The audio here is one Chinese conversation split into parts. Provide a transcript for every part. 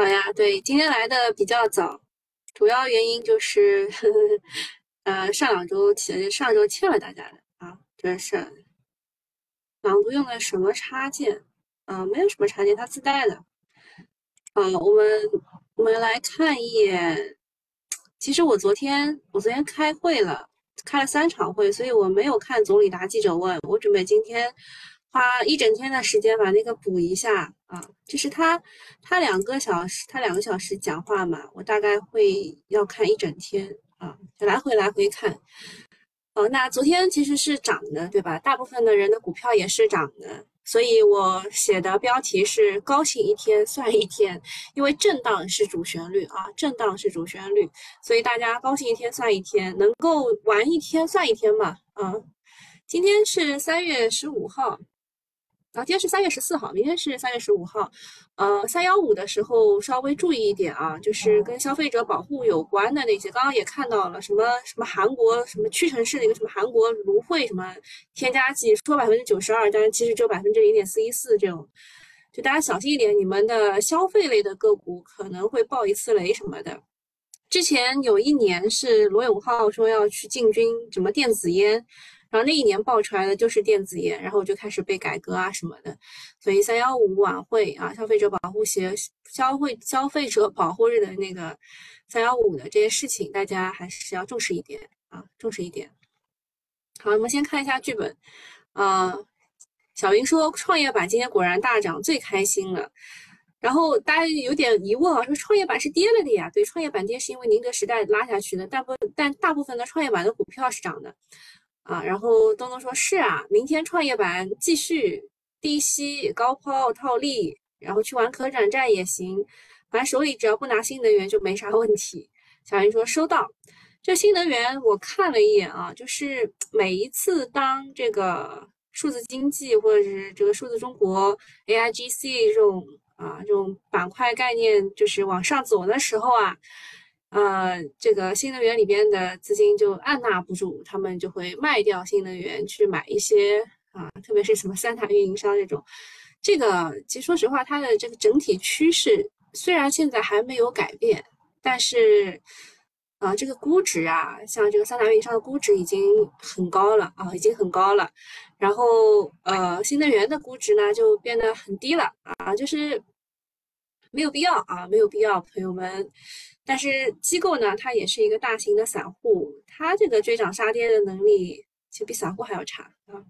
好呀，对，今天来的比较早，主要原因就是，呵呵呃，上两周欠上周欠了大家的啊，这是朗读用的什么插件？啊，没有什么插件，它自带的。啊，我们我们来看一眼。其实我昨天我昨天开会了，开了三场会，所以我没有看总理答记者问。我准备今天花一整天的时间把那个补一下啊。就是他他两个小时，他两个小时讲话嘛，我大概会要看一整天啊，就来回来回看。哦，那昨天其实是涨的，对吧？大部分的人的股票也是涨的。所以我写的标题是“高兴一天算一天”，因为震荡是主旋律啊，震荡是主旋律，所以大家高兴一天算一天，能够玩一天算一天嘛，啊，今天是三月十五号。然后今天是三月十四号，明天是三月十五号。呃，三幺五的时候稍微注意一点啊，就是跟消费者保护有关的那些。刚刚也看到了什么什么韩国什么屈臣氏的一个什么韩国芦荟什么添加剂，说百分之九十二，但是其实只有百分之零点四一四这种，就大家小心一点，你们的消费类的个股可能会爆一次雷什么的。之前有一年是罗永浩说要去进军什么电子烟。然后那一年爆出来的就是电子烟，然后就开始被改革啊什么的，所以三幺五晚会啊，消费者保护协消费消费者保护日的那个三幺五的这些事情，大家还是要重视一点啊，重视一点。好，我们先看一下剧本。啊，小云说创业板今天果然大涨，最开心了。然后大家有点疑问啊，说创业板是跌了的呀？对，创业板跌是因为宁德时代拉下去的，但不但大部分的创业板的股票是涨的。啊，然后东东说是啊，明天创业板继续低吸高抛套利，然后去玩可转债也行，反正手里只要不拿新能源就没啥问题。小云说收到，这新能源我看了一眼啊，就是每一次当这个数字经济或者是这个数字中国 AIGC 这种啊这种板块概念就是往上走的时候啊。呃，这个新能源里边的资金就按捺不住，他们就会卖掉新能源去买一些啊，特别是什么三大运营商这种。这个其实说实话，它的这个整体趋势虽然现在还没有改变，但是啊，这个估值啊，像这个三大运营商的估值已经很高了啊，已经很高了。然后呃，新能源的估值呢就变得很低了啊，就是没有必要啊，没有必要，朋友们。但是机构呢，它也是一个大型的散户，它这个追涨杀跌的能力其实比散户还要差啊。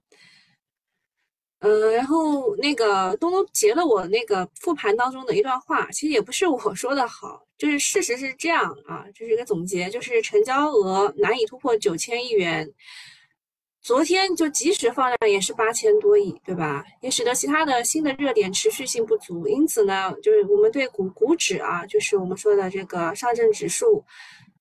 嗯，然后那个东东截了我那个复盘当中的一段话，其实也不是我说的好，就是事实是这样啊，这是一个总结，就是成交额难以突破九千亿元。昨天就即使放量也是八千多亿，对吧？也使得其他的新的热点持续性不足，因此呢，就是我们对股股指啊，就是我们说的这个上证指数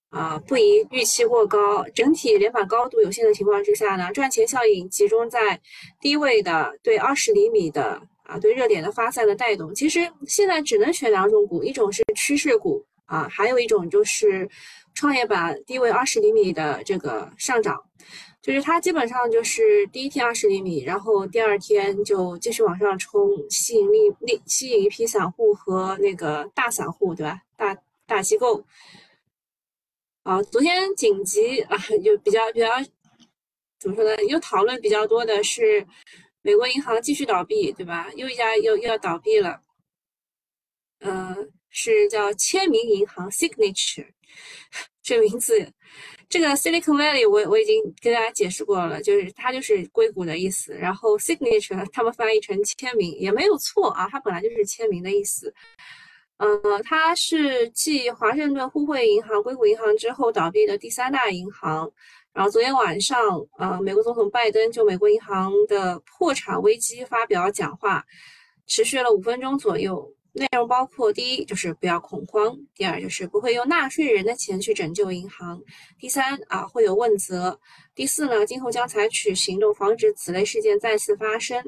啊，不宜预期过高。整体连板高度有限的情况之下呢，赚钱效应集中在低位的对二十厘米的啊，对热点的发散的带动。其实现在只能选两种股，一种是趋势股啊，还有一种就是创业板低位二十厘米的这个上涨。就是它基本上就是第一天二十厘米，然后第二天就继续往上冲，吸引力力吸引一批散户和那个大散户，对吧？大大机构。啊，昨天紧急啊，就比较比较怎么说呢？又讨论比较多的是美国银行继续倒闭，对吧？又一家又又要倒闭了。嗯，是叫签名银行 （Signature） 这名字。这个 Silicon Valley 我我已经跟大家解释过了，就是它就是硅谷的意思。然后 signature 他们翻译成签名也没有错啊，它本来就是签名的意思。呃，它是继华盛顿互惠银行、硅谷银行之后倒闭的第三大银行。然后昨天晚上，呃，美国总统拜登就美国银行的破产危机发表讲话，持续了五分钟左右。内容包括：第一，就是不要恐慌；第二，就是不会用纳税人的钱去拯救银行；第三，啊，会有问责；第四呢，今后将采取行动防止此类事件再次发生。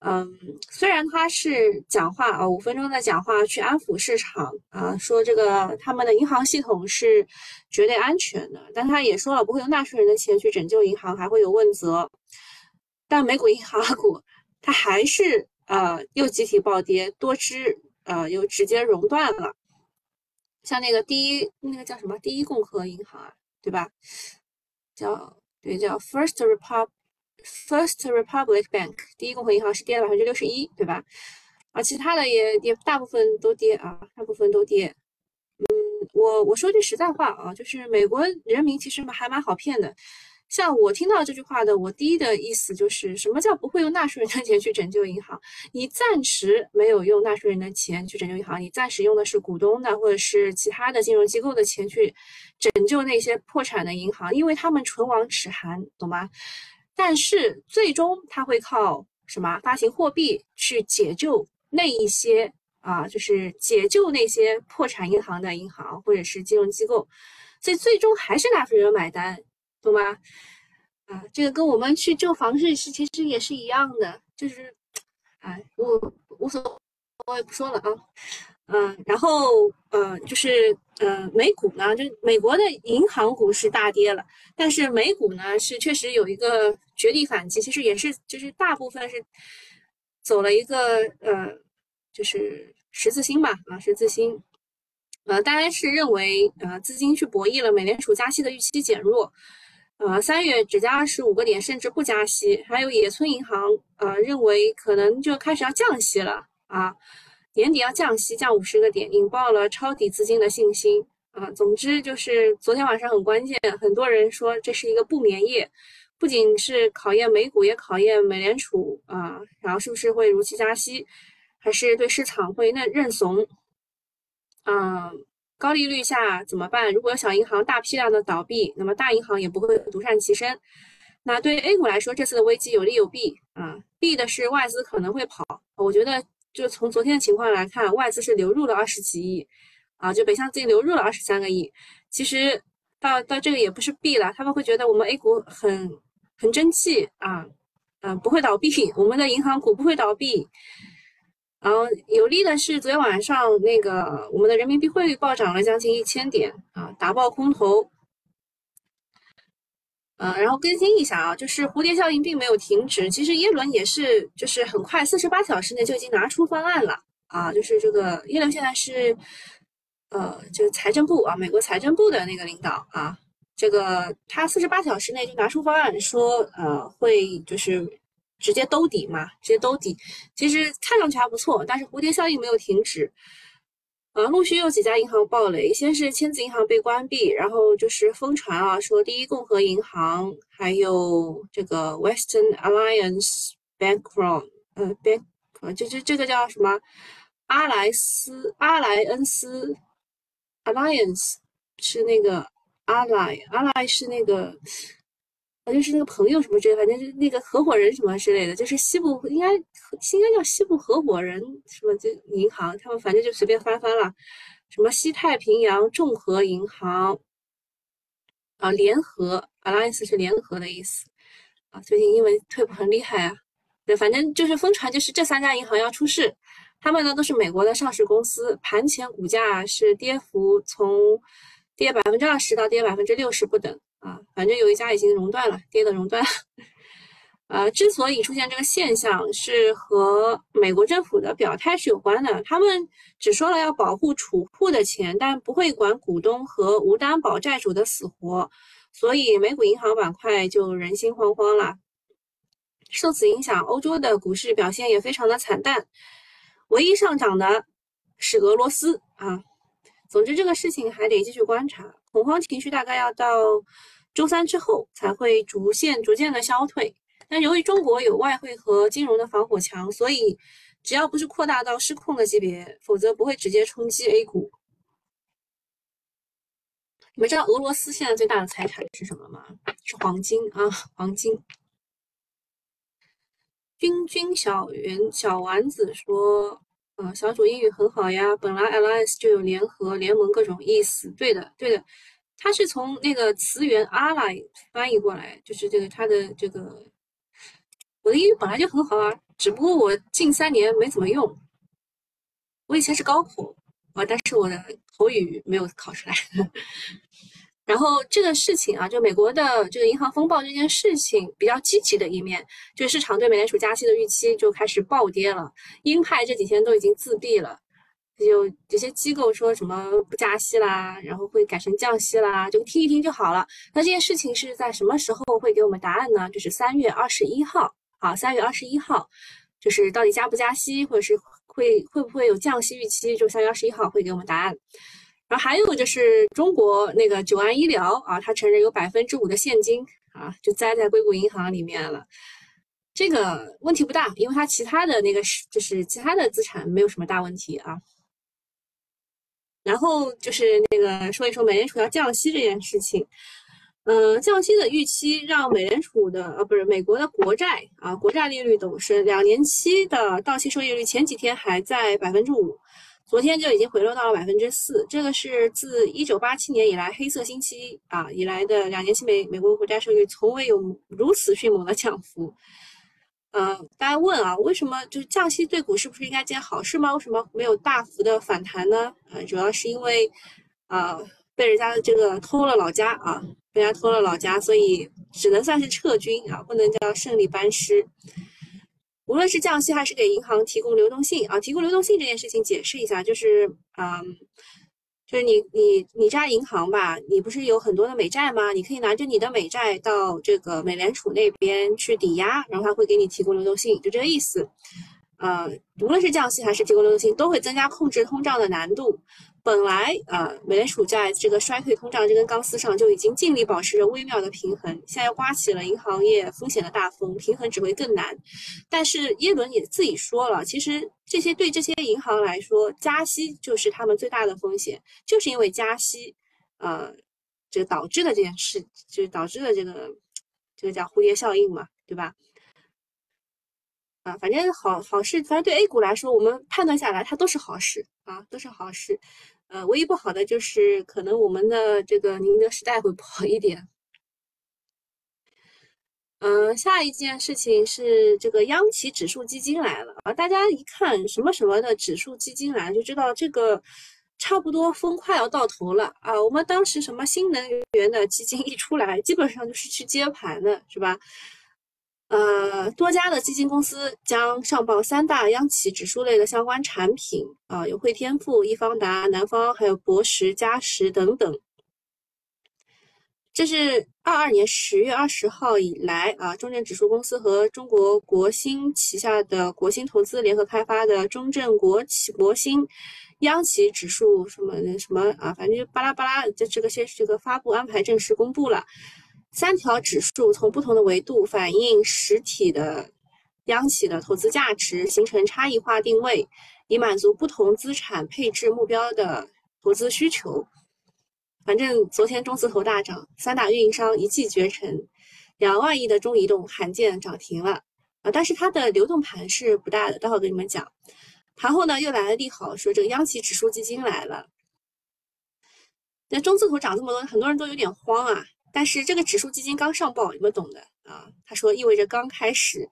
嗯，虽然他是讲话啊，五分钟的讲话去安抚市场啊，说这个他们的银行系统是绝对安全的，但他也说了不会用纳税人的钱去拯救银行，还会有问责。但美股银行股它还是。呃，又集体暴跌，多只呃又直接熔断了，像那个第一那个叫什么第一共和银行啊，对吧？叫对叫 First Repub First Republic Bank，第一共和银行是跌了百分之六十一，对吧？啊，其他的也也大部分都跌啊，大部分都跌。嗯，我我说句实在话啊，就是美国人民其实还蛮好骗的。像我听到这句话的，我第一的意思就是什么叫不会用纳税人的钱去拯救银行？你暂时没有用纳税人的钱去拯救银行，你暂时用的是股东的或者是其他的金融机构的钱去拯救那些破产的银行，因为他们唇亡齿寒，懂吗？但是最终他会靠什么发行货币去解救那一些啊，就是解救那些破产银行的银行或者是金融机构，所以最终还是纳税人买单。懂吗？啊，这个跟我们去救房市是其实也是一样的，就是，哎，我无所，我也不说了啊。嗯，然后呃，就是呃，美股呢，就美国的银行股是大跌了，但是美股呢是确实有一个绝地反击，其实也是就是大部分是走了一个呃，就是十字星吧，啊，十字星，呃，大概是认为呃资金去博弈了美联储加息的预期减弱。呃，三月只加二十五个点，甚至不加息。还有野村银行，呃，认为可能就开始要降息了啊，年底要降息，降五十个点，引爆了抄底资金的信心啊。总之就是昨天晚上很关键，很多人说这是一个不眠夜，不仅是考验美股，也考验美联储啊，然后是不是会如期加息，还是对市场会认认怂？嗯。高利率下怎么办？如果小银行大批量的倒闭，那么大银行也不会独善其身。那对于 A 股来说，这次的危机有利有弊啊。弊的是外资可能会跑，我觉得就从昨天的情况来看，外资是流入了二十几亿啊，就北向资金流入了二十三个亿。其实到到这个也不是弊了，他们会觉得我们 A 股很很争气啊，嗯，不会倒闭，我们的银行股不会倒闭。然后有利的是，昨天晚上那个我们的人民币汇率暴涨了将近一千点啊，打爆空头。呃，然后更新一下啊，就是蝴蝶效应并没有停止，其实耶伦也是，就是很快四十八小时内就已经拿出方案了啊，就是这个耶伦现在是呃，就是财政部啊，美国财政部的那个领导啊，这个他四十八小时内就拿出方案，说呃会就是。直接兜底嘛，直接兜底，其实看上去还不错，但是蝴蝶效应没有停止，呃，陆续有几家银行爆雷，先是签字银行被关闭，然后就是疯传啊，说第一共和银行还有这个 Western Alliance Bank from，呃，Bank，这这这个叫什么？阿莱斯阿莱恩斯 Alliance 是那个阿莱阿莱是那个。就是那个朋友什么之类，反正就是那个合伙人什么之类的，就是西部应该应该叫西部合伙人什么就银行，他们反正就随便翻翻了，什么西太平洋众合银行啊，联合 alliance 是联合的意思啊，最近英文退步很厉害啊，对，反正就是疯传，就是这三家银行要出事，他们呢都是美国的上市公司，盘前股价是跌幅从跌百分之二十到跌百分之六十不等。啊，反正有一家已经熔断了，跌的熔断。呃，之所以出现这个现象，是和美国政府的表态是有关的。他们只说了要保护储户的钱，但不会管股东和无担保债主的死活，所以美股银行板块就人心惶惶了。受此影响，欧洲的股市表现也非常的惨淡，唯一上涨的是俄罗斯啊。总之，这个事情还得继续观察。恐慌情绪大概要到周三之后才会逐渐逐渐的消退。但由于中国有外汇和金融的防火墙，所以只要不是扩大到失控的级别，否则不会直接冲击 A 股。你们知道俄罗斯现在最大的财产是什么吗？是黄金啊，黄金。君君小圆小丸子说。呃，小组英语很好呀。本来 alliance 就有联合、联盟各种意思。对的，对的，它是从那个词源 ally 翻译过来，就是这个它的这个。我的英语本来就很好啊，只不过我近三年没怎么用。我以前是高考啊，但是我的口语没有考出来。然后这个事情啊，就美国的这个银行风暴这件事情比较积极的一面，就市场对美联储加息的预期就开始暴跌了。鹰派这几天都已经自闭了，有有些机构说什么不加息啦，然后会改成降息啦，就听一听就好了。那这件事情是在什么时候会给我们答案呢？就是三月二十一号啊，三月二十一号，就是到底加不加息，或者是会会不会有降息预期，就三月二十一号会给我们答案。然后还有就是中国那个九安医疗啊，它承认有百分之五的现金啊，就栽在硅谷银行里面了。这个问题不大，因为它其他的那个是就是其他的资产没有什么大问题啊。然后就是那个说一说美联储要降息这件事情，嗯，降息的预期让美联储的呃不是美国的国债啊国债利率董事两年期的到期收益率前几天还在百分之五，昨天就已经回落到了百分之四，这个是自一九八七年以来黑色星期啊以来的两年期美美国国债收益率从未有如此迅猛的降幅。呃，大家问啊，为什么就是降息对股市不是应该件好事吗？为什么没有大幅的反弹呢？呃，主要是因为，啊，被人家的这个偷了老家啊，被人家偷了老家，所以只能算是撤军啊，不能叫胜利班师。无论是降息还是给银行提供流动性啊，提供流动性这件事情解释一下，就是嗯。就是你你你家银行吧，你不是有很多的美债吗？你可以拿着你的美债到这个美联储那边去抵押，然后他会给你提供流动性，就这个意思。呃，无论是降息还是提供流动性，都会增加控制通胀的难度。本来呃，美联储在这个衰退通胀这根钢丝上就已经尽力保持着微妙的平衡，现在又刮起了银行业风险的大风，平衡只会更难。但是耶伦也自己说了，其实这些对这些银行来说，加息就是他们最大的风险，就是因为加息，呃，这个导致的这件事，就是导致的这个这个叫蝴蝶效应嘛，对吧？啊，反正好好事，反正对 A 股来说，我们判断下来它都是好事啊，都是好事。呃，唯一不好的就是可能我们的这个宁德时代会不好一点。嗯，下一件事情是这个央企指数基金来了啊！大家一看什么什么的指数基金来，就知道这个差不多风快要到头了啊！我们当时什么新能源的基金一出来，基本上就是去接盘的，是吧？呃，多家的基金公司将上报三大央企指数类的相关产品啊，有汇添富、易方达、南方，还有博时、嘉实等等。这是二二年十月二十号以来啊，中证指数公司和中国国新旗下的国新投资联合开发的中证国企国新央企指数什么什么啊，反正就巴拉巴拉，这这个先这个发布安排正式公布了。三条指数从不同的维度反映实体的央企的投资价值，形成差异化定位，以满足不同资产配置目标的投资需求。反正昨天中字头大涨，三大运营商一骑绝尘，两万亿的中移动罕见涨停了啊！但是它的流动盘是不大的，待会儿跟你们讲。盘后呢又来了利好，说这个央企指数基金来了。那中字头涨这么多，很多人都有点慌啊。但是这个指数基金刚上报，你们懂的啊？他说意味着刚开始，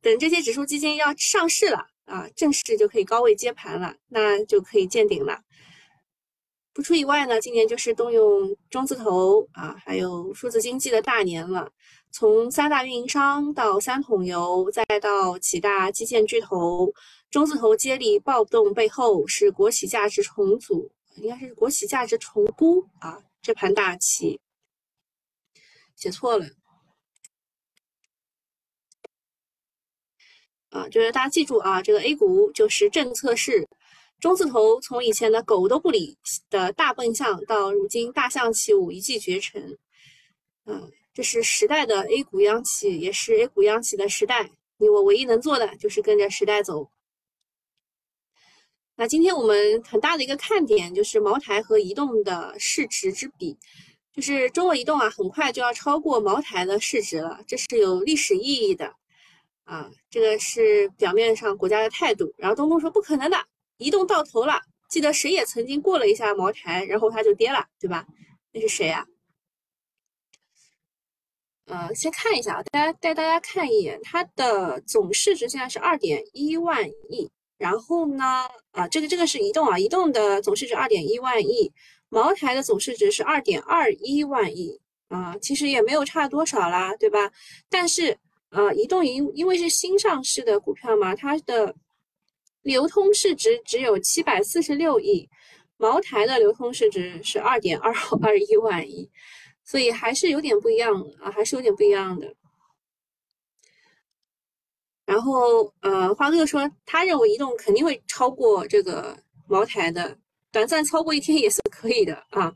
等这些指数基金要上市了啊，正式就可以高位接盘了，那就可以见顶了。不出意外呢，今年就是动用中字头啊，还有数字经济的大年了。从三大运营商到三桶油，再到几大基建巨头，中字头接力暴动背后是国企价值重组，应该是国企价值重估啊，这盘大棋。写错了啊！就是大家记住啊，这个 A 股就是政策是中字头，从以前的狗都不理的大笨象，到如今大象起舞，一骑绝尘。嗯，这是时代的 A 股央企，也是 A 股央企的时代。你我唯一能做的就是跟着时代走。那今天我们很大的一个看点就是茅台和移动的市值之比。就是中国移动啊，很快就要超过茅台的市值了，这是有历史意义的啊。这个是表面上国家的态度。然后东风说不可能的，移动到头了。记得谁也曾经过了一下茅台，然后它就跌了，对吧？那是谁呀？呃，先看一下啊，大家带大家看一眼，它的总市值现在是二点一万亿。然后呢，啊，这个这个是移动啊，移动的总市值二点一万亿。茅台的总市值是二点二一万亿啊，其实也没有差多少啦，对吧？但是呃，移动因因为是新上市的股票嘛，它的流通市值只有七百四十六亿，茅台的流通市值是二点二二一万亿，所以还是有点不一样啊，还是有点不一样的。然后，呃，花哥说，他认为移动肯定会超过这个茅台的，短暂超过一天也是可以的啊。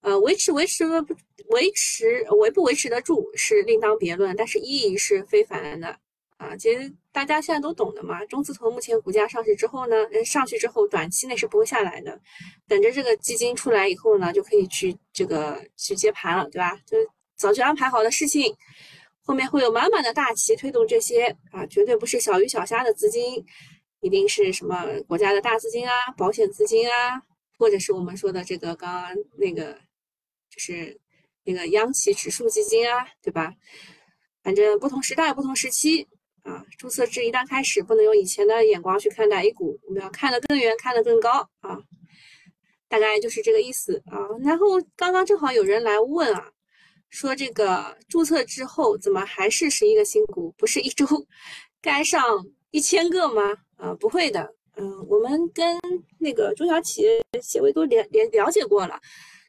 呃，维持维持不维持维不维持得住是另当别论，但是意义是非凡的啊。其实大家现在都懂的嘛。中字头目前股价上去之后呢，上去之后短期内是不会下来的，等着这个基金出来以后呢，就可以去这个去接盘了，对吧？就早就安排好的事情。后面会有满满的大旗推动这些啊，绝对不是小鱼小虾的资金，一定是什么国家的大资金啊、保险资金啊，或者是我们说的这个刚刚那个，就是那个央企指数基金啊，对吧？反正不同时代、不同时期啊，注册制一旦开始，不能用以前的眼光去看待 A 股，我们要看得更远、看得更高啊，大概就是这个意思啊。然后刚刚正好有人来问啊。说这个注册之后怎么还是十一个新股？不是一周 该上一千个吗？啊，不会的。嗯，我们跟那个中小企业协会都联联了解过了，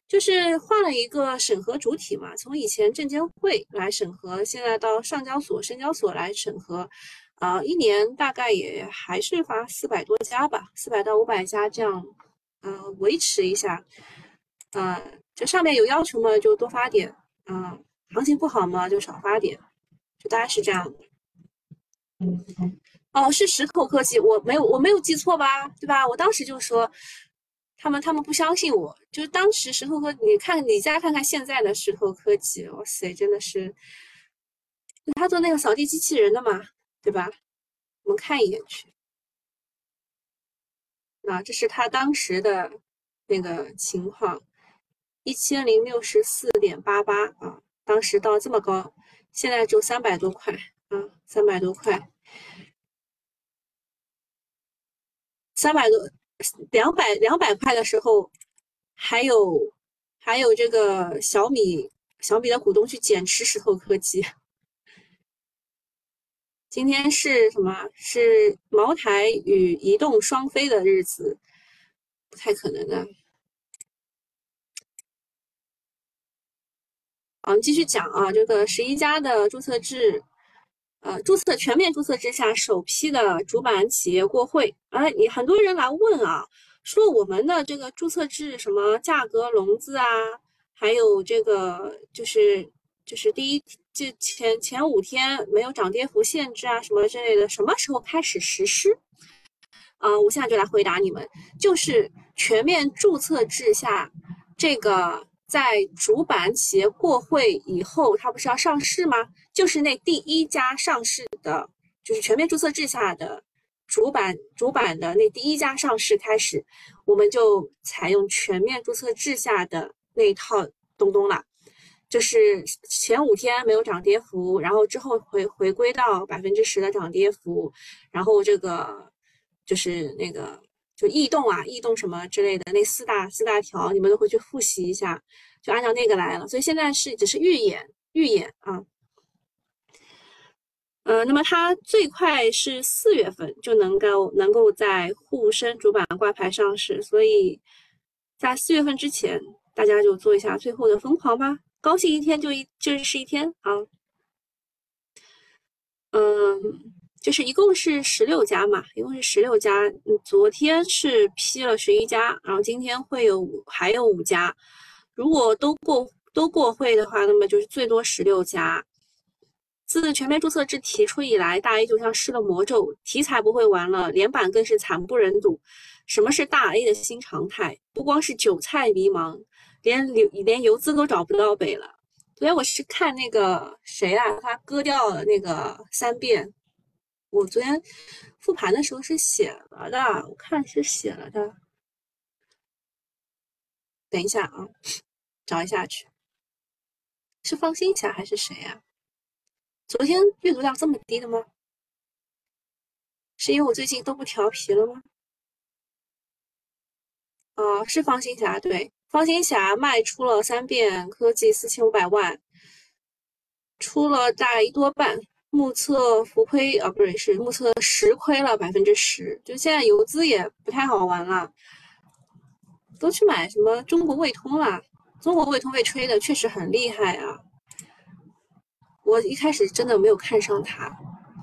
就是换了一个审核主体嘛，从以前证监会来审核，现在到上交所、深交所来审核，啊，一年大概也还是发四百多家吧，四百到五百家这样，嗯，维持一下。啊，这上面有要求嘛，就多发点。嗯，行情不好嘛，就少发点，就大概是这样的。哦，是石头科技，我没有我没有记错吧？对吧？我当时就说他们他们不相信我，就是当时石头科，你看你再看看现在的石头科技，哇塞，真的是他做那个扫地机器人的嘛，对吧？我们看一眼去，啊，这是他当时的那个情况。一千零六十四点八八啊，当时到这么高，现在就三百多块啊，三百多块，三百多，两百两百块的时候，还有还有这个小米小米的股东去减持石头科技，今天是什么？是茅台与移动双飞的日子，不太可能的。我们继续讲啊，这个十一家的注册制，呃，注册全面注册制下首批的主板企业过会。哎，你很多人来问啊，说我们的这个注册制什么价格笼子啊，还有这个就是就是第一就前前五天没有涨跌幅限制啊，什么之类的，什么时候开始实施？啊，我现在就来回答你们，就是全面注册制下这个。在主板企业过会以后，它不是要上市吗？就是那第一家上市的，就是全面注册制下的主板主板的那第一家上市开始，我们就采用全面注册制下的那一套东东了。就是前五天没有涨跌幅，然后之后回回归到百分之十的涨跌幅，然后这个就是那个。就异动啊，异动什么之类的，那四大四大条，你们都回去复习一下，就按照那个来了。所以现在是只是预演预演啊，呃，那么它最快是四月份就能够能够在沪深主板挂牌上市，所以在四月份之前，大家就做一下最后的疯狂吧，高兴一天就一就是一天啊，嗯。就是一共是十六家嘛，一共是十六家。嗯，昨天是批了十一家，然后今天会有还有五家。如果都过都过会的话，那么就是最多十六家。自全面注册制提出以来，大 A 就像施了魔咒，题材不会玩了，连板更是惨不忍睹。什么是大 A 的新常态？不光是韭菜迷茫，连流连游资都找不到北了。昨天我是看那个谁啊，他割掉了那个三遍。我昨天复盘的时候是写了的，我看是写了的。等一下啊，找一下去。是方心霞还是谁呀？昨天阅读量这么低的吗？是因为我最近都不调皮了吗？啊，是方心霞，对，方心霞卖出了三遍科技四千五百万，出了大概一多半。目测浮亏啊，不是是目测实亏了百分之十，就现在游资也不太好玩了，都去买什么中国卫通了。中国卫通被吹的确实很厉害啊，我一开始真的没有看上它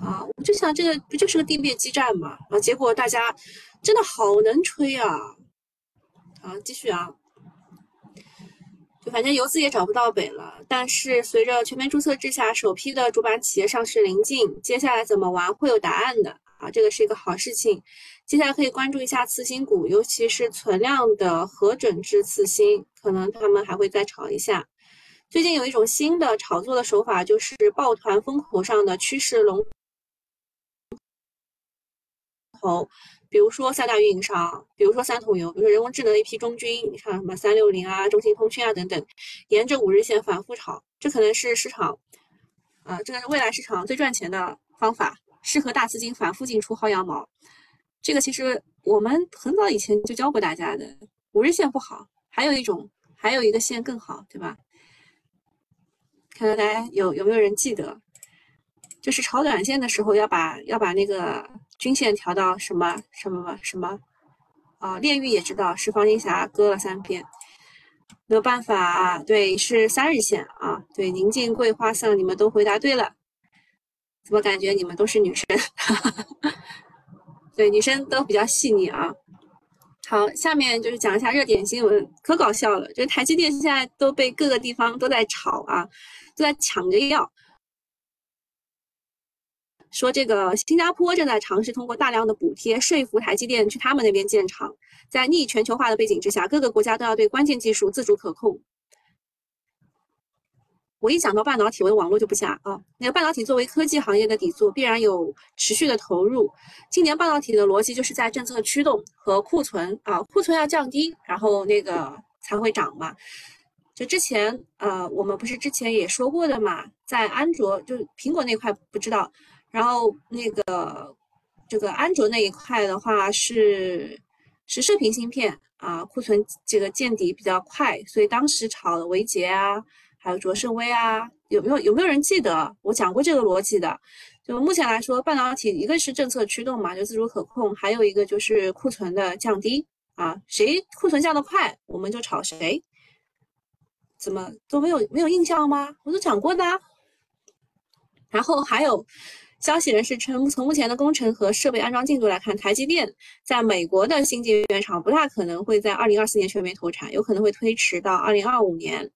啊，我就想这个不就是个地面基站嘛啊，结果大家真的好能吹啊啊，继续啊。就反正游资也找不到北了，但是随着全面注册制下首批的主板企业上市临近，接下来怎么玩会有答案的啊，这个是一个好事情。接下来可以关注一下次新股，尤其是存量的核准制次新，可能他们还会再炒一下。最近有一种新的炒作的手法，就是抱团风口上的趋势龙头。比如说三大运营商，比如说三桶油，比如说人工智能一批中军，你看什么三六零啊、中兴通讯啊等等，沿着五日线反复炒，这可能是市场，啊，这个是未来市场最赚钱的方法，适合大资金反复进出薅羊毛。这个其实我们很早以前就教过大家的，五日线不好，还有一种，还有一个线更好，对吧？看看大家有有没有人记得，就是炒短线的时候要把要把那个。均线调到什么什么什么啊？炼狱也知道是方金霞割了三遍，没有办法，对，是三日线啊。对，宁静桂花色，你们都回答对了，怎么感觉你们都是女生？对，女生都比较细腻啊。好，下面就是讲一下热点新闻，可搞笑了，就是台积电现在都被各个地方都在炒啊，都在抢着要。说这个新加坡正在尝试通过大量的补贴说服台积电去他们那边建厂，在逆全球化的背景之下，各个国家都要对关键技术自主可控。我一讲到半导体，我的网络就不下啊。那个半导体作为科技行业的底座，必然有持续的投入。今年半导体的逻辑就是在政策驱动和库存啊，库存要降低，然后那个才会涨嘛。就之前呃，我们不是之前也说过的嘛，在安卓就苹果那块不知道。然后那个这个安卓那一块的话是是射频芯片啊，库存这个见底比较快，所以当时炒的维捷啊，还有卓胜微啊，有没有有没有人记得我讲过这个逻辑的？就目前来说，半导体一个是政策驱动嘛，就自主可控，还有一个就是库存的降低啊，谁库存降得快，我们就炒谁。怎么都没有没有印象吗？我都讲过的。然后还有。消息人士称，从目前的工程和设备安装进度来看，台积电在美国的新建原厂不大可能会在二零二四年全面投产，有可能会推迟到二零二五年。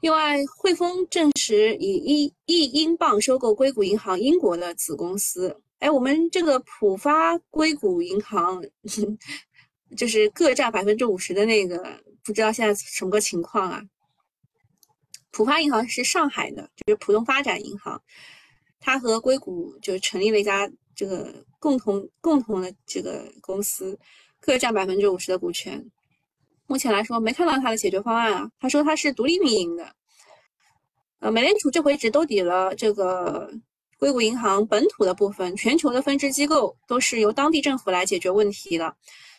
另外，汇丰证实以一亿英镑收购硅谷银行英国的子公司。哎，我们这个浦发硅谷银行 就是各占百分之五十的那个，不知道现在什么个情况啊？浦发银行是上海的，就是浦东发展银行。它和硅谷就成立了一家这个共同共同的这个公司，各占百分之五十的股权。目前来说没看到他的解决方案啊。他说他是独立运营的。呃，美联储这回只兜底了这个硅谷银行本土的部分，全球的分支机构都是由当地政府来解决问题的。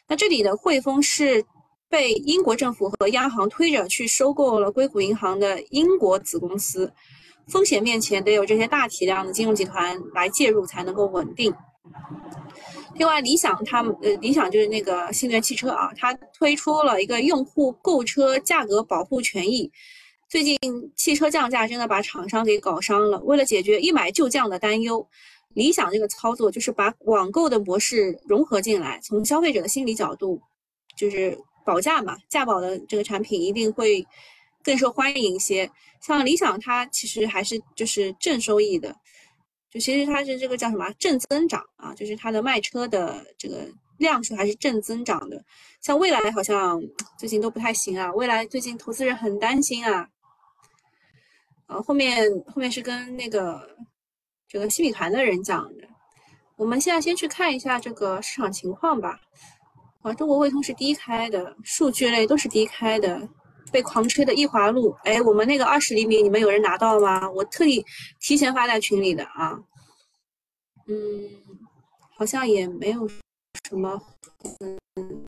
那这里的汇丰是被英国政府和央行推着去收购了硅谷银行的英国子公司。风险面前得有这些大体量的金融集团来介入才能够稳定。另外，理想他们呃，理想就是那个新能源汽车啊，它推出了一个用户购车价格保护权益。最近汽车降价真的把厂商给搞伤了。为了解决一买就降的担忧，理想这个操作就是把网购的模式融合进来，从消费者的心理角度，就是保价嘛，价保的这个产品一定会。更受欢迎一些，像理想，它其实还是就是正收益的，其实它是这个叫什么正增长啊，就是它的卖车的这个量数还是正增长的。像蔚来好像最近都不太行啊，蔚来最近投资人很担心啊。呃，后面后面是跟那个这个新米团的人讲的。我们现在先去看一下这个市场情况吧。啊，中国汇通是低开的，数据类都是低开的。被狂吹的易华路，哎，我们那个二十厘米，你们有人拿到吗？我特地提前发在群里的啊。嗯，好像也没有什么，嗯，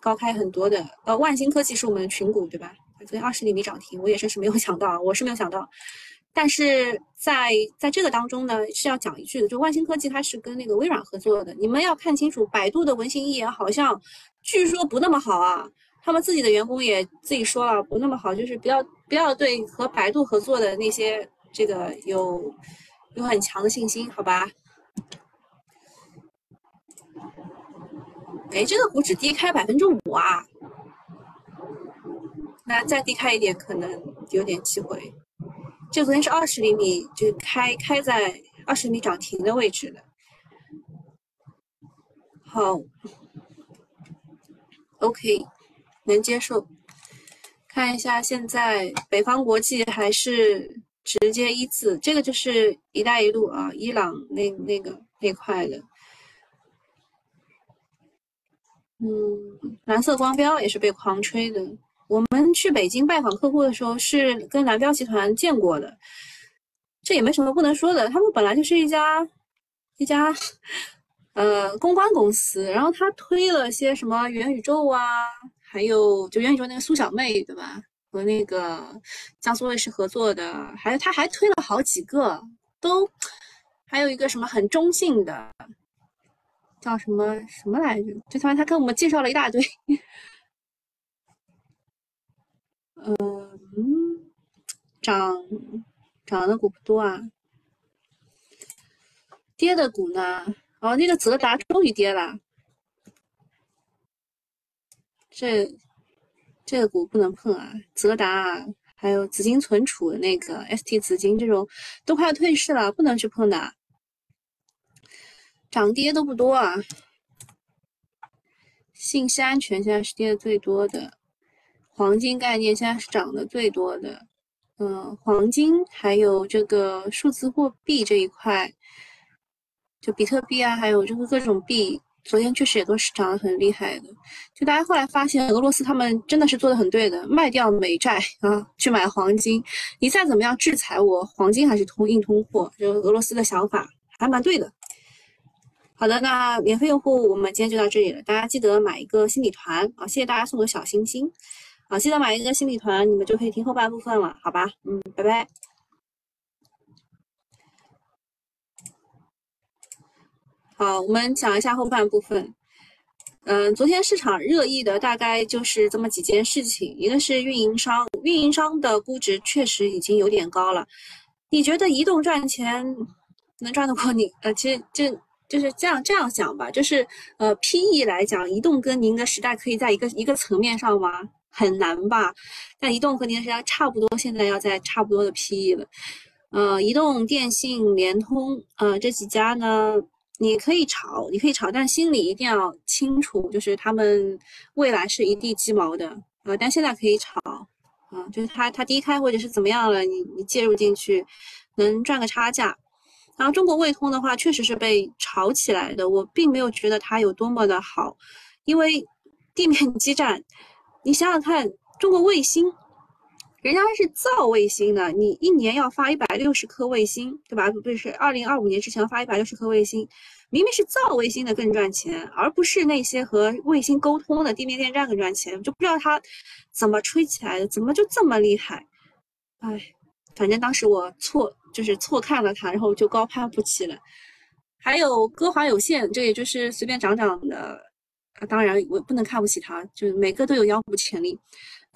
高开很多的。呃，万兴科技是我们的群股对吧？昨天二十厘米涨停，我也真是没有想到，我是没有想到。但是在在这个当中呢，是要讲一句的，就万兴科技它是跟那个微软合作的，你们要看清楚，百度的文心一言好像据说不那么好啊，他们自己的员工也自己说了不那么好，就是不要不要对和百度合作的那些这个有有很强的信心，好吧？哎，这个股指低开百分之五啊，那再低开一点可能有点机会。这昨天是二十厘米，就开开在二十米涨停的位置的。好，OK，能接受。看一下现在北方国际还是直接一字，这个就是“一带一路”啊，伊朗那那个那块的。嗯，蓝色光标也是被狂吹的。我们去北京拜访客户的时候，是跟蓝标集团见过的，这也没什么不能说的。他们本来就是一家一家呃公关公司，然后他推了些什么元宇宙啊，还有就元宇宙那个苏小妹对吧？和那个江苏卫视合作的，还有他还推了好几个，都还有一个什么很中性的。叫什么什么来着？就他他跟我们介绍了一大堆。嗯，涨涨的股不多啊，跌的股呢？哦，那个泽达终于跌了。这这个股不能碰啊，泽达还有紫金存储的那个 ST 紫金这种都快要退市了，不能去碰的。涨跌都不多啊，信息安全现在是跌的最多的，黄金概念现在是涨的最多的，嗯，黄金还有这个数字货币这一块，就比特币啊，还有这个各种币，昨天确实也都是涨得很厉害的。就大家后来发现，俄罗斯他们真的是做的很对的，卖掉美债啊，去买黄金。你再怎么样制裁我，黄金还是通硬通货。就俄罗斯的想法还蛮对的。好的，那免费用户我们今天就到这里了。大家记得买一个新米团啊！谢谢大家送的小心心啊！记得买一个新米团，你们就可以听后半部分了，好吧？嗯，拜拜。好，我们讲一下后半部分。嗯，昨天市场热议的大概就是这么几件事情，一个是运营商，运营商的估值确实已经有点高了。你觉得移动赚钱能赚得过你？呃，其实这。就是这样这样想吧，就是呃，P E 来讲，移动跟您的时代可以在一个一个层面上吗？很难吧？但移动和您的时代差不多，现在要在差不多的 P E 了。呃，移动、电信、联通，呃，这几家呢，你可以炒，你可以炒，但心里一定要清楚，就是他们未来是一地鸡毛的。呃，但现在可以炒，啊，就是它它低开或者是怎么样了，你你介入进去，能赚个差价。然后中国卫通的话，确实是被炒起来的。我并没有觉得它有多么的好，因为地面 基站，你想想看，中国卫星，人家是造卫星的，你一年要发一百六十颗卫星，对吧？不是二零二五年之前要发一百六十颗卫星，明明是造卫星的更赚钱，而不是那些和卫星沟通的地面电站更赚钱，就不知道它怎么吹起来的，怎么就这么厉害？哎，反正当时我错。就是错看了它，然后就高攀不起了。还有歌华有线，这也就是随便涨涨的。当然我不能看不起它，就是每个都有妖股潜力。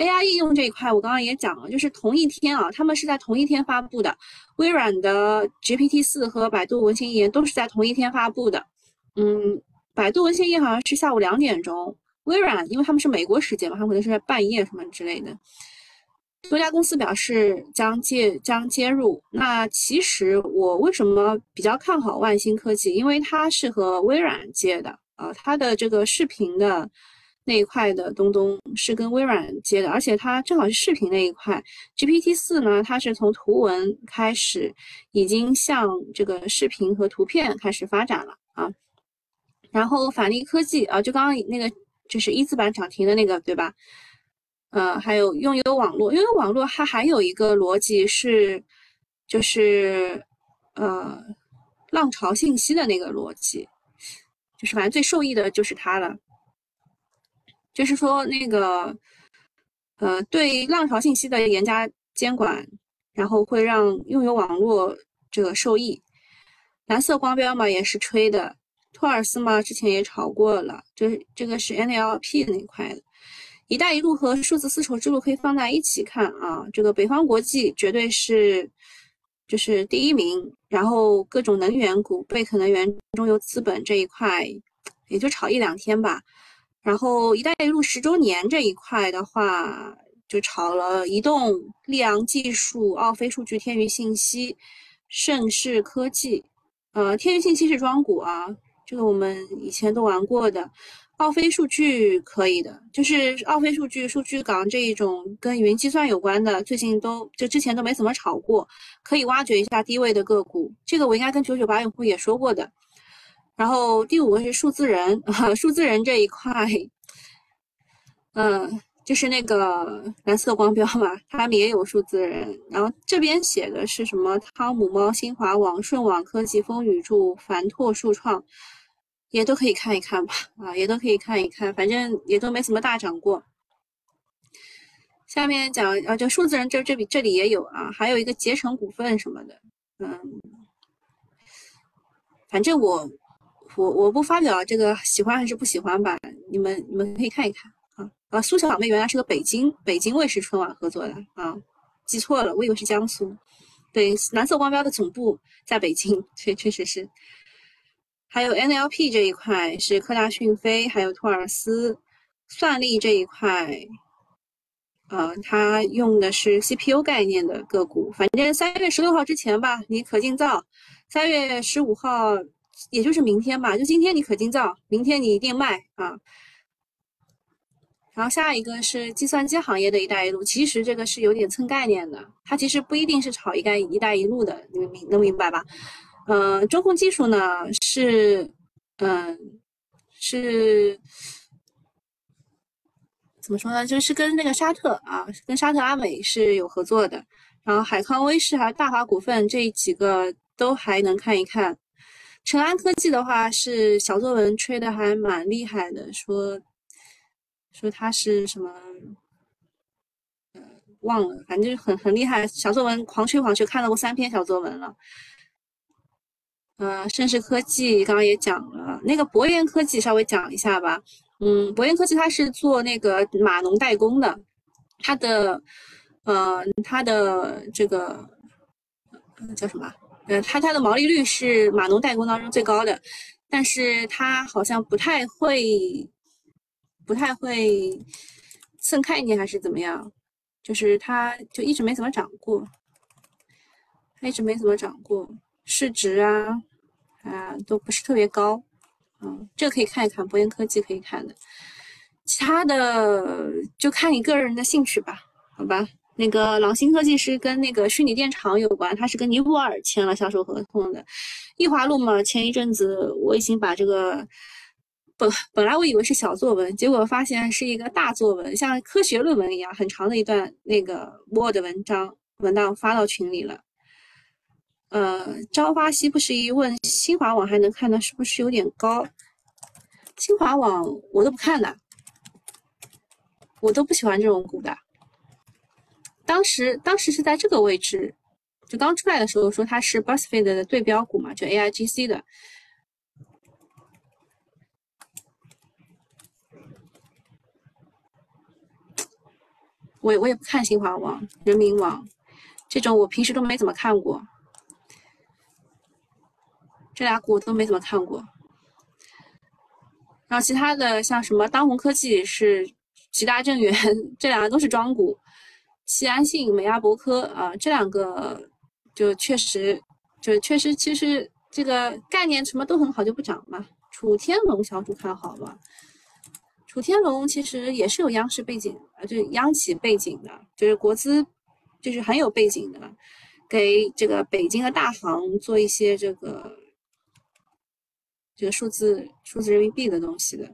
AI 应用这一块，我刚刚也讲了，就是同一天啊，他们是在同一天发布的。微软的 GPT 四和百度文心一言都是在同一天发布的。嗯，百度文心一言好像是下午两点钟，微软因为他们是美国时间嘛，他们可能是在半夜什么之类的。多家公司表示将接将接入。那其实我为什么比较看好万兴科技？因为它是和微软接的啊，它的这个视频的那一块的东东是跟微软接的，而且它正好是视频那一块。GPT 四呢，它是从图文开始，已经向这个视频和图片开始发展了啊。然后法力科技啊，就刚刚那个就是一字板涨停的那个，对吧？呃，还有用友网络，拥有网络它还有一个逻辑是，就是呃，浪潮信息的那个逻辑，就是反正最受益的就是它了。就是说那个，呃，对浪潮信息的严加监管，然后会让拥有网络这个受益。蓝色光标嘛也是吹的，托尔斯嘛之前也炒过了，就是这个是 NLP 那块的。一带一路和数字丝绸之路可以放在一起看啊，这个北方国际绝对是就是第一名，然后各种能源股、贝壳能源、中油资本这一块也就炒一两天吧。然后一带一路十周年这一块的话，就炒了移动、利昂技术、奥飞数据、天娱信息、盛世科技。呃，天娱信息是庄股啊，这个我们以前都玩过的。奥飞数据可以的，就是奥飞数据、数据港这一种跟云计算有关的，最近都就之前都没怎么炒过，可以挖掘一下低位的个股。这个我应该跟九九八用户也说过的。然后第五个是数字人啊，数字人这一块，嗯，就是那个蓝色光标嘛，他们也有数字人。然后这边写的是什么？汤姆猫、新华网、顺网科技、风雨柱、凡拓数创。也都可以看一看吧，啊，也都可以看一看，反正也都没怎么大涨过。下面讲啊，就数字人这这里这里也有啊，还有一个捷成股份什么的，嗯，反正我我我不发表这个喜欢还是不喜欢吧，你们你们可以看一看啊啊，苏小妹原来是个北京北京卫视春晚合作的啊，记错了，我以为是江苏，对，蓝色光标的总部在北京，确确实是。还有 NLP 这一块是科大讯飞，还有托尔斯算力这一块，呃，它用的是 CPU 概念的个股。反正三月十六号之前吧，你可尽造；三月十五号，也就是明天吧，就今天你可尽造，明天你一定卖啊。然后下一个是计算机行业的一带一路，其实这个是有点蹭概念的，它其实不一定是炒一带一带一路的，你们明能明白吧？嗯，中控技术呢是，嗯，是怎么说呢？就是跟那个沙特啊，跟沙特阿美是有合作的。然后海康威视还有大华股份这几个都还能看一看。成安科技的话是小作文吹的还蛮厉害的，说说他是什么，呃，忘了，反正就是很很厉害。小作文狂吹狂吹，看到过三篇小作文了。呃，盛世科技刚刚也讲了，那个博研科技稍微讲一下吧。嗯，博研科技它是做那个码农代工的，它的呃，它的这个叫什么？呃，它它的毛利率是码农代工当中最高的，但是它好像不太会，不太会蹭概念还是怎么样？就是它就一直没怎么涨过，它一直没怎么涨过。市值啊，啊都不是特别高，嗯，这个可以看一看，博研科技可以看的，其他的就看你个人的兴趣吧，好吧。那个朗星科技是跟那个虚拟电厂有关，它是跟尼泊尔签了销售合同的。易华路嘛，前一阵子我已经把这个本本来我以为是小作文，结果发现是一个大作文，像科学论文一样很长的一段那个 Word 文章文档发到群里了。呃，朝花夕不时一问新华网还能看到是不是有点高？新华网我都不看的，我都不喜欢这种股的。当时当时是在这个位置，就刚出来的时候说它是 Buzzfeed 的对标股嘛，就 AIGC 的。我我也不看新华网、人民网这种，我平时都没怎么看过。这俩股都没怎么看过，然后其他的像什么当红科技是吉大正源，这两个都是庄股，西安信、美亚博科啊，这两个就确实就确实其实这个概念什么都很好，就不涨嘛。楚天龙小主看好吗？楚天龙其实也是有央视背景，啊，就是央企背景的，就是国资就是很有背景的，给这个北京的大行做一些这个。这个数字数字人民币的东西的，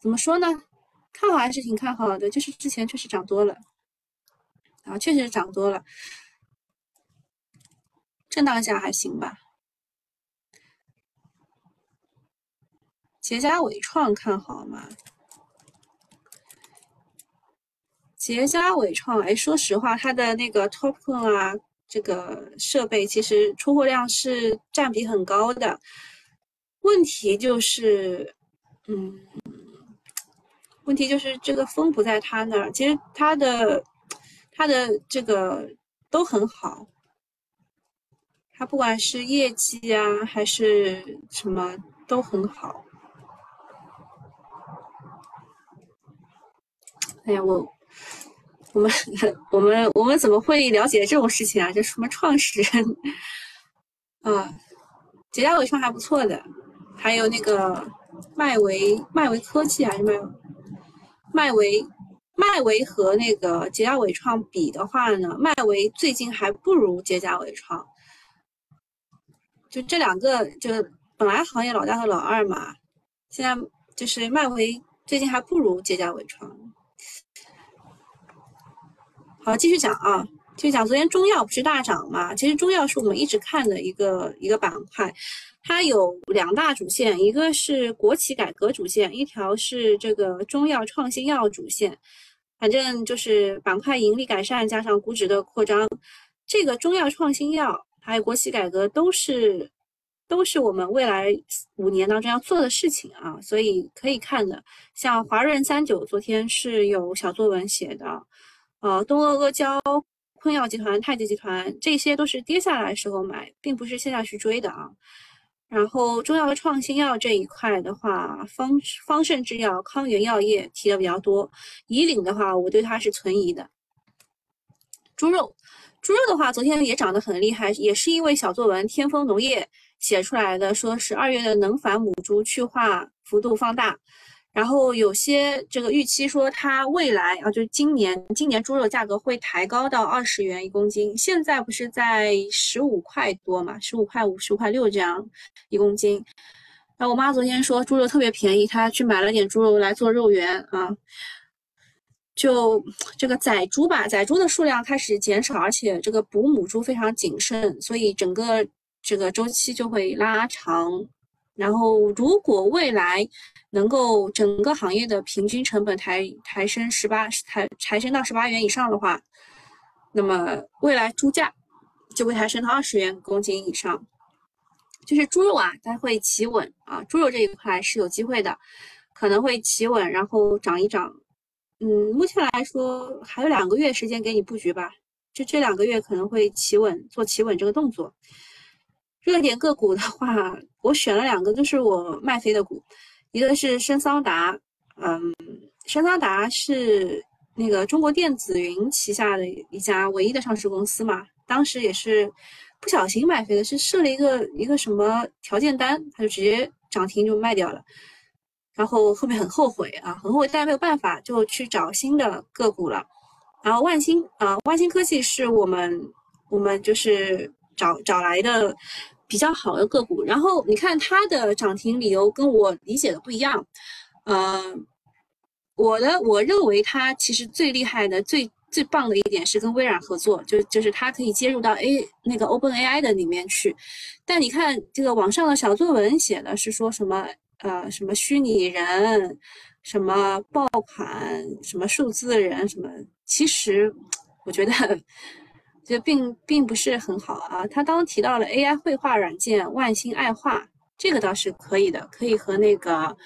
怎么说呢？看好还是挺看好的，就是之前确实涨多了，啊，确实涨多了，震荡一下还行吧。捷佳伟创看好吗？捷捷佳伟创，哎，说实话，它的那个 TOPCon 啊，这个设备其实出货量是占比很高的。问题就是，嗯，问题就是这个风不在他那儿。其实他的他的这个都很好，他不管是业绩啊还是什么都很好。哎呀，我我们我们我们怎么会了解这种事情啊？这什么创始人啊？捷佳伟创还不错的。还有那个迈维迈维科技还是迈迈维迈维和那个捷佳伟创比的话呢，迈维最近还不如捷佳伟创。就这两个，就本来行业老大和老二嘛，现在就是迈维最近还不如捷佳伟创。好，继续讲啊，就讲。昨天中药不是大涨嘛？其实中药是我们一直看的一个一个板块。它有两大主线，一个是国企改革主线，一条是这个中药创新药主线。反正就是板块盈利改善加上估值的扩张，这个中药创新药还有国企改革都是都是我们未来五年当中要做的事情啊，所以可以看的。像华润三九昨天是有小作文写的，呃，东阿阿胶、昆药集团、太极集团这些都是跌下来时候买，并不是现在去追的啊。然后中药和创新药这一块的话，方方盛制药、康源药业提的比较多。以岭的话，我对它是存疑的。猪肉，猪肉的话，昨天也涨得很厉害，也是因为小作文天风农业写出来的，说是二月的能繁母猪去化幅度放大。然后有些这个预期说它未来啊，就是今年今年猪肉价格会抬高到二十元一公斤，现在不是在十五块多嘛，十五块五、十五块六这样一公斤。然后我妈昨天说猪肉特别便宜，她去买了点猪肉来做肉圆啊。就这个仔猪吧，仔猪的数量开始减少，而且这个补母猪非常谨慎，所以整个这个周期就会拉长。然后如果未来，能够整个行业的平均成本抬抬升十八抬抬升到十八元以上的话，那么未来猪价就会抬升到二十元公斤以上。就是猪肉啊，它会企稳啊，猪肉这一块是有机会的，可能会企稳，然后涨一涨。嗯，目前来说还有两个月时间给你布局吧，就这两个月可能会企稳，做企稳这个动作。热点个股的话，我选了两个，就是我卖飞的股。一个是深桑达，嗯，深桑达是那个中国电子云旗下的一家唯一的上市公司嘛，当时也是不小心卖飞的，是设了一个一个什么条件单，它就直接涨停就卖掉了，然后后面很后悔啊，很后悔，但没有办法，就去找新的个股了。然后万兴啊，万兴科技是我们我们就是找找来的。比较好的个股，然后你看它的涨停理由跟我理解的不一样，呃，我的我认为它其实最厉害的、最最棒的一点是跟微软合作，就就是它可以接入到 A 那个 Open AI 的里面去。但你看这个网上的小作文写的是说什么呃什么虚拟人，什么爆款，什么数字人，什么，其实我觉得。这并并不是很好啊。他刚提到了 AI 绘画软件万星爱画，这个倒是可以的，可以和那个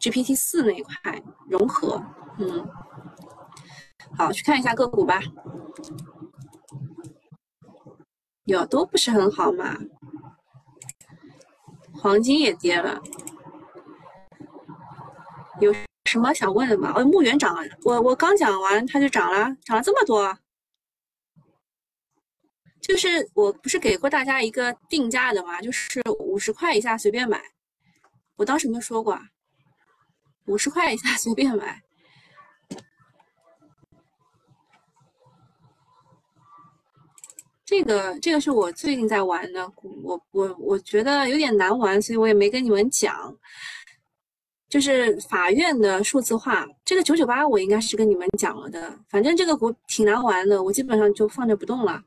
GPT 四那一块融合。嗯，好，去看一下个股吧。有都不是很好嘛。黄金也跌了，有什么想问的吗？哦，牧原涨了，我我刚讲完它就涨了，涨了这么多。就是我不是给过大家一个定价的嘛，就是五十块以下随便买。我当时没说过啊，五十块以下随便买。这个这个是我最近在玩的，我我我觉得有点难玩，所以我也没跟你们讲。就是法院的数字化，这个九九八我应该是跟你们讲了的。反正这个股挺难玩的，我基本上就放着不动了。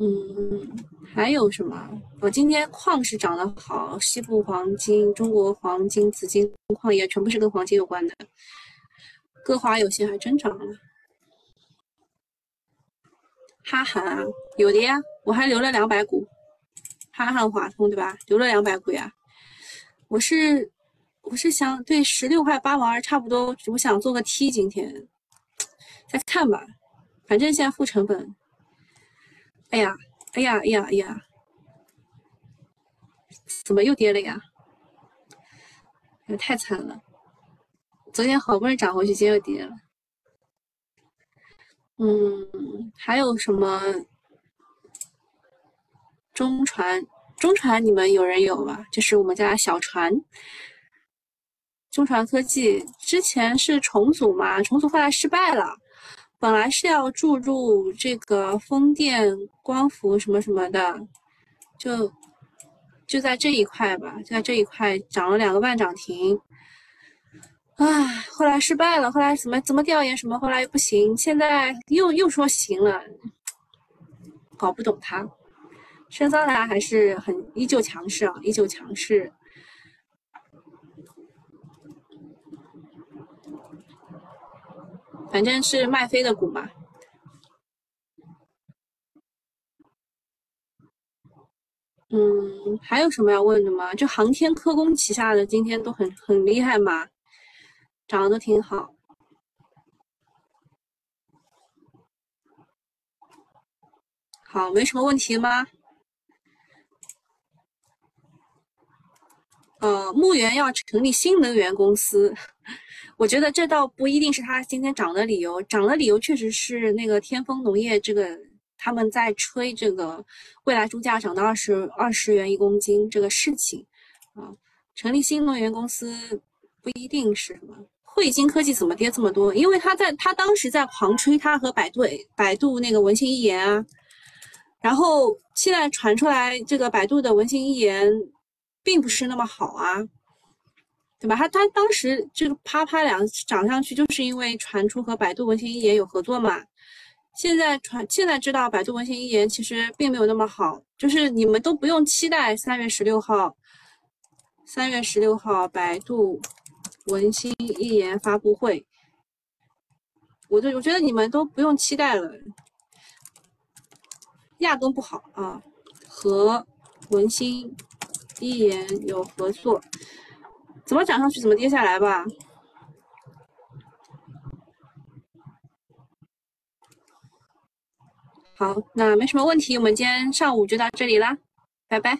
嗯，还有什么？我今天矿是涨得好，西部黄金、中国黄金、紫金矿业全部是跟黄金有关的。歌华有线还真涨了。哈韩啊，有的呀，我还留了两百股，哈韩华通对吧？留了两百股呀。我是我是想对十六块八毛二差不多，我想做个 T，今天再看吧，反正现在负成本。哎呀，哎呀，哎呀，哎呀，怎么又跌了呀？也太惨了，昨天好不容易涨回去，今天又跌了。嗯，还有什么？中传，中传，你们有人有吗？就是我们家小船，中传科技之前是重组嘛，重组后来失败了，本来是要注入这个风电、光伏什么什么的，就就在这一块吧，就在这一块涨了两个半涨停。唉，后来失败了，后来怎么怎么调研什么，后来又不行，现在又又说行了，搞不懂它。深桑塔还是很依旧强势啊，依旧强势，反正是卖飞的股嘛。嗯，还有什么要问的吗？就航天科工旗下的今天都很很厉害嘛。涨得都挺好，好，没什么问题吗？呃，牧原要成立新能源公司，我觉得这倒不一定是他今天涨的理由，涨的理由确实是那个天风农业这个他们在吹这个未来猪价涨到二十二十元一公斤这个事情啊，成立新能源公司不一定是什么。汇金科技怎么跌这么多？因为他在他当时在狂吹他和百度百度那个文心一言啊，然后现在传出来这个百度的文心一言并不是那么好啊，对吧？他他当时这个啪啪两涨上去，就是因为传出和百度文心一言有合作嘛。现在传现在知道百度文心一言其实并没有那么好，就是你们都不用期待三月十六号，三月十六号百度。文心一言发布会，我就我觉得你们都不用期待了，压根不好啊！和文心一言有合作，怎么涨上去怎么跌下来吧。好，那没什么问题，我们今天上午就到这里啦，拜拜。